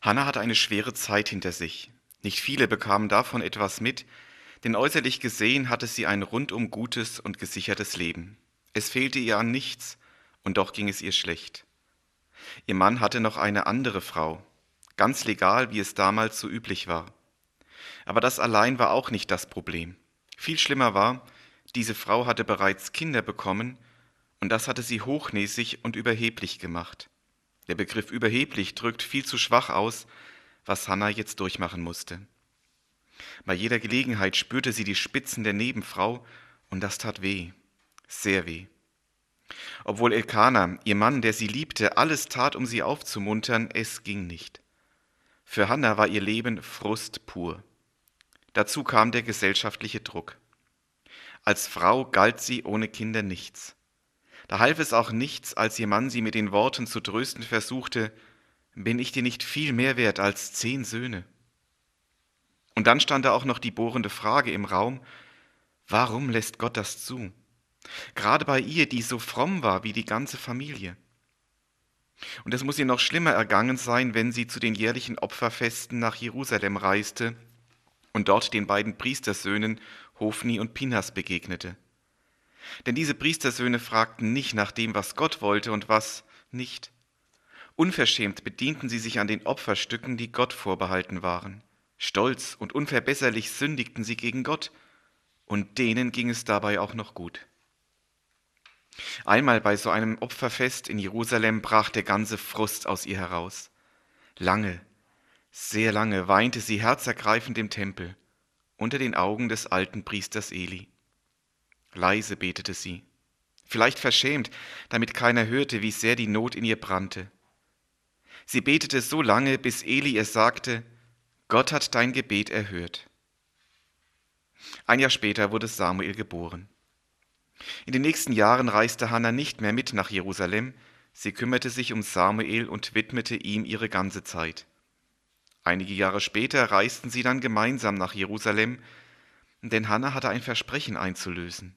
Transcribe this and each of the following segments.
Hannah hatte eine schwere Zeit hinter sich. Nicht viele bekamen davon etwas mit, denn äußerlich gesehen hatte sie ein rundum gutes und gesichertes Leben. Es fehlte ihr an nichts, und doch ging es ihr schlecht. Ihr Mann hatte noch eine andere Frau, ganz legal, wie es damals so üblich war. Aber das allein war auch nicht das Problem. Viel schlimmer war, diese Frau hatte bereits Kinder bekommen, und das hatte sie hochnäsig und überheblich gemacht. Der Begriff überheblich drückt viel zu schwach aus, was Hannah jetzt durchmachen musste. Bei jeder Gelegenheit spürte sie die Spitzen der Nebenfrau, und das tat weh, sehr weh. Obwohl Elkanah, ihr Mann, der sie liebte, alles tat, um sie aufzumuntern, es ging nicht. Für Hannah war ihr Leben Frust pur. Dazu kam der gesellschaftliche Druck. Als Frau galt sie ohne Kinder nichts. Da half es auch nichts, als ihr Mann sie mit den Worten zu trösten versuchte, bin ich dir nicht viel mehr wert als zehn Söhne? Und dann stand da auch noch die bohrende Frage im Raum, warum lässt Gott das zu? Gerade bei ihr, die so fromm war wie die ganze Familie. Und es muss ihr noch schlimmer ergangen sein, wenn sie zu den jährlichen Opferfesten nach Jerusalem reiste und dort den beiden Priestersöhnen Hofni und Pinas begegnete. Denn diese Priestersöhne fragten nicht nach dem, was Gott wollte und was nicht. Unverschämt bedienten sie sich an den Opferstücken, die Gott vorbehalten waren. Stolz und unverbesserlich sündigten sie gegen Gott, und denen ging es dabei auch noch gut. Einmal bei so einem Opferfest in Jerusalem brach der ganze Frust aus ihr heraus. Lange, sehr lange weinte sie herzergreifend im Tempel, unter den Augen des alten Priesters Eli. Leise betete sie, vielleicht verschämt, damit keiner hörte, wie sehr die Not in ihr brannte. Sie betete so lange, bis Eli ihr sagte, Gott hat dein Gebet erhört. Ein Jahr später wurde Samuel geboren. In den nächsten Jahren reiste Hannah nicht mehr mit nach Jerusalem, sie kümmerte sich um Samuel und widmete ihm ihre ganze Zeit. Einige Jahre später reisten sie dann gemeinsam nach Jerusalem, denn Hannah hatte ein Versprechen einzulösen.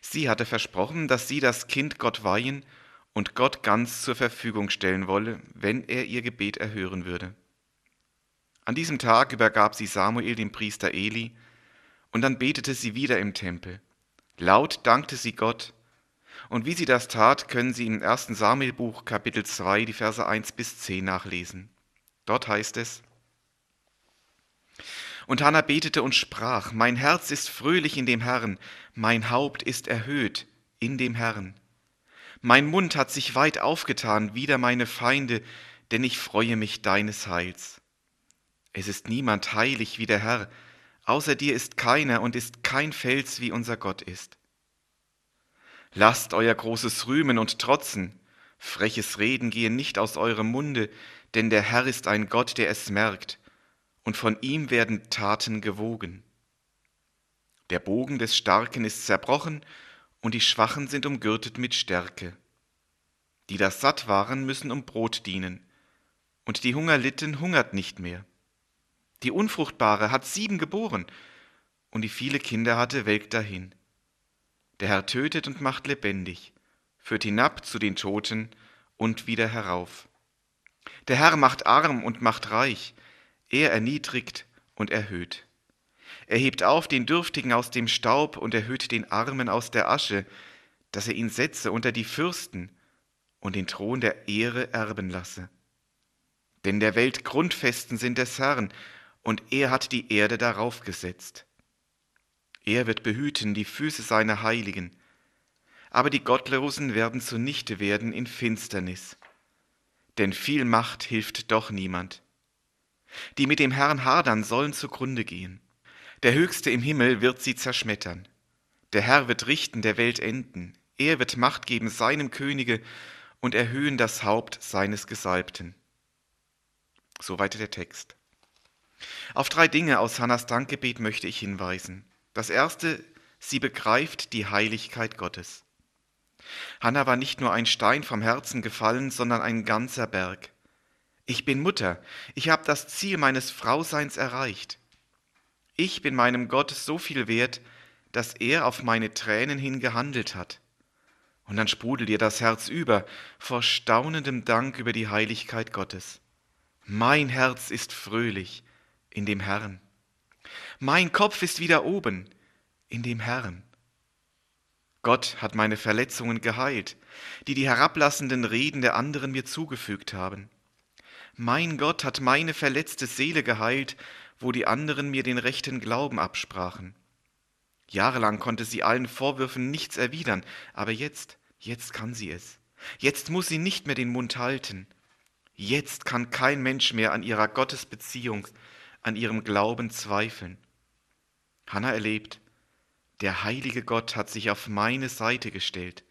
Sie hatte versprochen, dass sie das Kind Gott weihen und Gott ganz zur Verfügung stellen wolle, wenn er ihr Gebet erhören würde. An diesem Tag übergab sie Samuel dem Priester Eli, und dann betete sie wieder im Tempel. Laut dankte sie Gott, und wie sie das tat, können Sie im 1. Samuelbuch Kapitel 2 die Verse 1 bis 10 nachlesen. Dort heißt es, und Hannah betete und sprach, mein Herz ist fröhlich in dem Herrn, mein Haupt ist erhöht in dem Herrn. Mein Mund hat sich weit aufgetan wider meine Feinde, denn ich freue mich deines Heils. Es ist niemand heilig wie der Herr, außer dir ist keiner und ist kein Fels wie unser Gott ist. Lasst euer großes Rühmen und Trotzen, freches Reden gehe nicht aus eurem Munde, denn der Herr ist ein Gott, der es merkt, und von ihm werden Taten gewogen. Der Bogen des Starken ist zerbrochen, und die Schwachen sind umgürtet mit Stärke. Die das satt waren, müssen um Brot dienen, und die Hunger litten, hungert nicht mehr. Die Unfruchtbare hat sieben geboren, und die viele Kinder hatte, welkt dahin. Der Herr tötet und macht lebendig, führt hinab zu den Toten und wieder herauf. Der Herr macht arm und macht reich, er erniedrigt und erhöht. Er hebt auf den Dürftigen aus dem Staub und erhöht den Armen aus der Asche, dass er ihn setze unter die Fürsten und den Thron der Ehre erben lasse. Denn der Welt Grundfesten sind des Herrn, und er hat die Erde darauf gesetzt. Er wird behüten die Füße seiner Heiligen, aber die Gottlosen werden zunichte werden in Finsternis denn viel Macht hilft doch niemand. Die mit dem Herrn hadern, sollen zugrunde gehen. Der Höchste im Himmel wird sie zerschmettern. Der Herr wird richten der Welt enden. Er wird Macht geben seinem Könige und erhöhen das Haupt seines Gesalbten. Soweit der Text. Auf drei Dinge aus Hannas Dankgebet möchte ich hinweisen. Das erste, sie begreift die Heiligkeit Gottes. Hannah war nicht nur ein Stein vom Herzen gefallen, sondern ein ganzer Berg. Ich bin Mutter, ich habe das Ziel meines Frauseins erreicht. Ich bin meinem Gott so viel wert, dass er auf meine Tränen hin gehandelt hat. Und dann sprudelt ihr das Herz über vor staunendem Dank über die Heiligkeit Gottes. Mein Herz ist fröhlich in dem Herrn. Mein Kopf ist wieder oben in dem Herrn. Gott hat meine Verletzungen geheilt, die die herablassenden Reden der anderen mir zugefügt haben. Mein Gott hat meine verletzte Seele geheilt, wo die anderen mir den rechten Glauben absprachen. Jahrelang konnte sie allen Vorwürfen nichts erwidern, aber jetzt, jetzt kann sie es. Jetzt muss sie nicht mehr den Mund halten. Jetzt kann kein Mensch mehr an ihrer Gottesbeziehung, an ihrem Glauben zweifeln. Hannah erlebt, der heilige Gott hat sich auf meine Seite gestellt.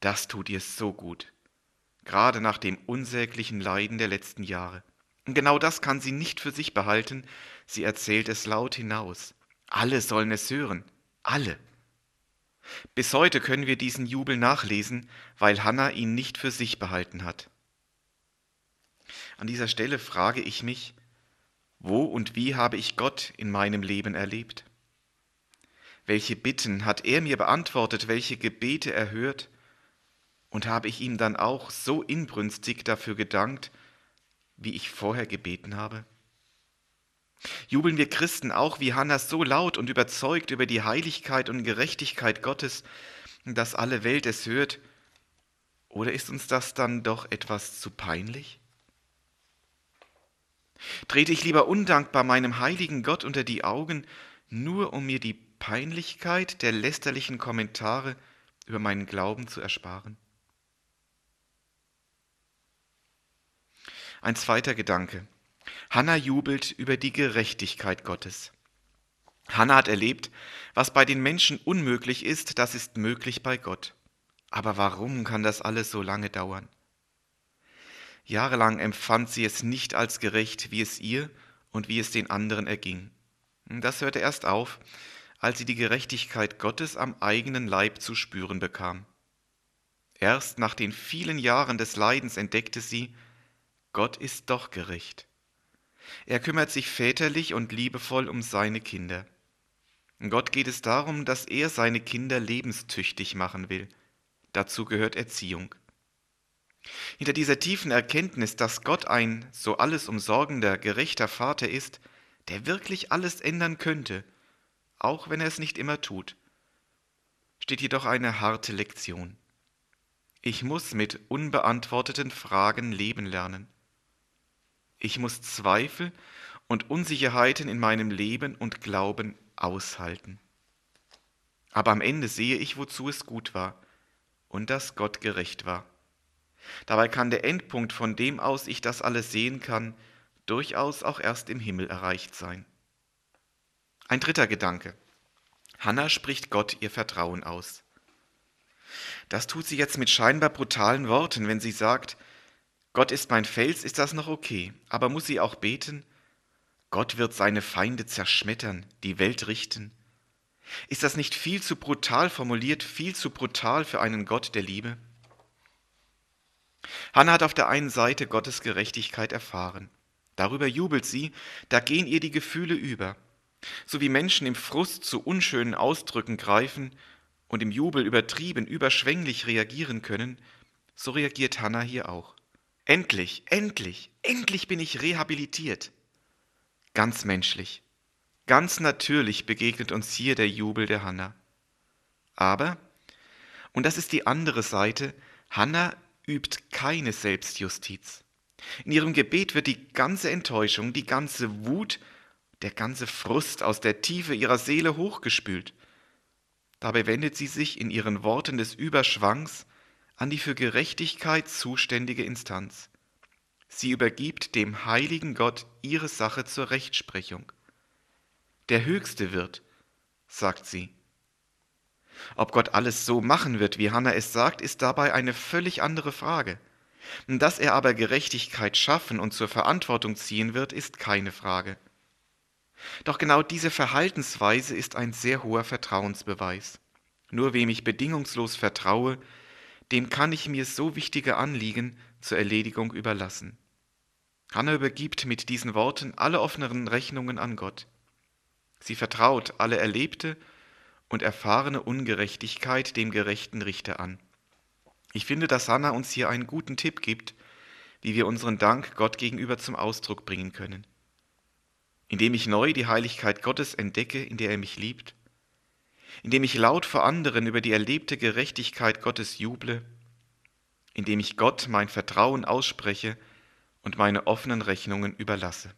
Das tut ihr so gut, gerade nach dem unsäglichen Leiden der letzten Jahre. Und genau das kann sie nicht für sich behalten, sie erzählt es laut hinaus. Alle sollen es hören, alle. Bis heute können wir diesen Jubel nachlesen, weil Hannah ihn nicht für sich behalten hat. An dieser Stelle frage ich mich, wo und wie habe ich Gott in meinem Leben erlebt? Welche Bitten hat er mir beantwortet, welche Gebete er hört? Und habe ich ihm dann auch so inbrünstig dafür gedankt, wie ich vorher gebeten habe? Jubeln wir Christen auch wie Hannah so laut und überzeugt über die Heiligkeit und Gerechtigkeit Gottes, dass alle Welt es hört? Oder ist uns das dann doch etwas zu peinlich? Trete ich lieber undankbar meinem heiligen Gott unter die Augen, nur um mir die Peinlichkeit der lästerlichen Kommentare über meinen Glauben zu ersparen? Ein zweiter Gedanke. Hannah jubelt über die Gerechtigkeit Gottes. Hannah hat erlebt, was bei den Menschen unmöglich ist, das ist möglich bei Gott. Aber warum kann das alles so lange dauern? Jahrelang empfand sie es nicht als gerecht, wie es ihr und wie es den anderen erging. Das hörte erst auf, als sie die Gerechtigkeit Gottes am eigenen Leib zu spüren bekam. Erst nach den vielen Jahren des Leidens entdeckte sie, Gott ist doch gerecht. Er kümmert sich väterlich und liebevoll um seine Kinder. Gott geht es darum, dass er seine Kinder lebenstüchtig machen will. Dazu gehört Erziehung. Hinter dieser tiefen Erkenntnis, dass Gott ein so alles umsorgender, gerechter Vater ist, der wirklich alles ändern könnte, auch wenn er es nicht immer tut, steht jedoch eine harte Lektion. Ich muss mit unbeantworteten Fragen leben lernen. Ich muss Zweifel und Unsicherheiten in meinem Leben und Glauben aushalten. Aber am Ende sehe ich, wozu es gut war und dass Gott gerecht war. Dabei kann der Endpunkt, von dem aus ich das alles sehen kann, durchaus auch erst im Himmel erreicht sein. Ein dritter Gedanke. Hannah spricht Gott ihr Vertrauen aus. Das tut sie jetzt mit scheinbar brutalen Worten, wenn sie sagt, Gott ist mein Fels, ist das noch okay, aber muss sie auch beten? Gott wird seine Feinde zerschmettern, die Welt richten. Ist das nicht viel zu brutal formuliert, viel zu brutal für einen Gott der Liebe? Hannah hat auf der einen Seite Gottes Gerechtigkeit erfahren. Darüber jubelt sie, da gehen ihr die Gefühle über. So wie Menschen im Frust zu unschönen Ausdrücken greifen und im Jubel übertrieben, überschwänglich reagieren können, so reagiert Hannah hier auch. Endlich, endlich, endlich bin ich rehabilitiert. Ganz menschlich, ganz natürlich begegnet uns hier der Jubel der Hannah. Aber, und das ist die andere Seite, Hannah übt keine Selbstjustiz. In ihrem Gebet wird die ganze Enttäuschung, die ganze Wut, der ganze Frust aus der Tiefe ihrer Seele hochgespült. Dabei wendet sie sich in ihren Worten des Überschwangs an die für Gerechtigkeit zuständige Instanz. Sie übergibt dem heiligen Gott ihre Sache zur Rechtsprechung. Der Höchste wird, sagt sie, ob Gott alles so machen wird, wie Hannah es sagt, ist dabei eine völlig andere Frage. Dass er aber Gerechtigkeit schaffen und zur Verantwortung ziehen wird, ist keine Frage. Doch genau diese Verhaltensweise ist ein sehr hoher Vertrauensbeweis. Nur wem ich bedingungslos vertraue, dem kann ich mir so wichtige Anliegen zur Erledigung überlassen. Hannah übergibt mit diesen Worten alle offeneren Rechnungen an Gott. Sie vertraut alle Erlebte und erfahrene Ungerechtigkeit dem gerechten Richter an. Ich finde, dass Hannah uns hier einen guten Tipp gibt, wie wir unseren Dank Gott gegenüber zum Ausdruck bringen können. Indem ich neu die Heiligkeit Gottes entdecke, in der er mich liebt, indem ich laut vor anderen über die erlebte Gerechtigkeit Gottes juble, indem ich Gott mein Vertrauen ausspreche und meine offenen Rechnungen überlasse.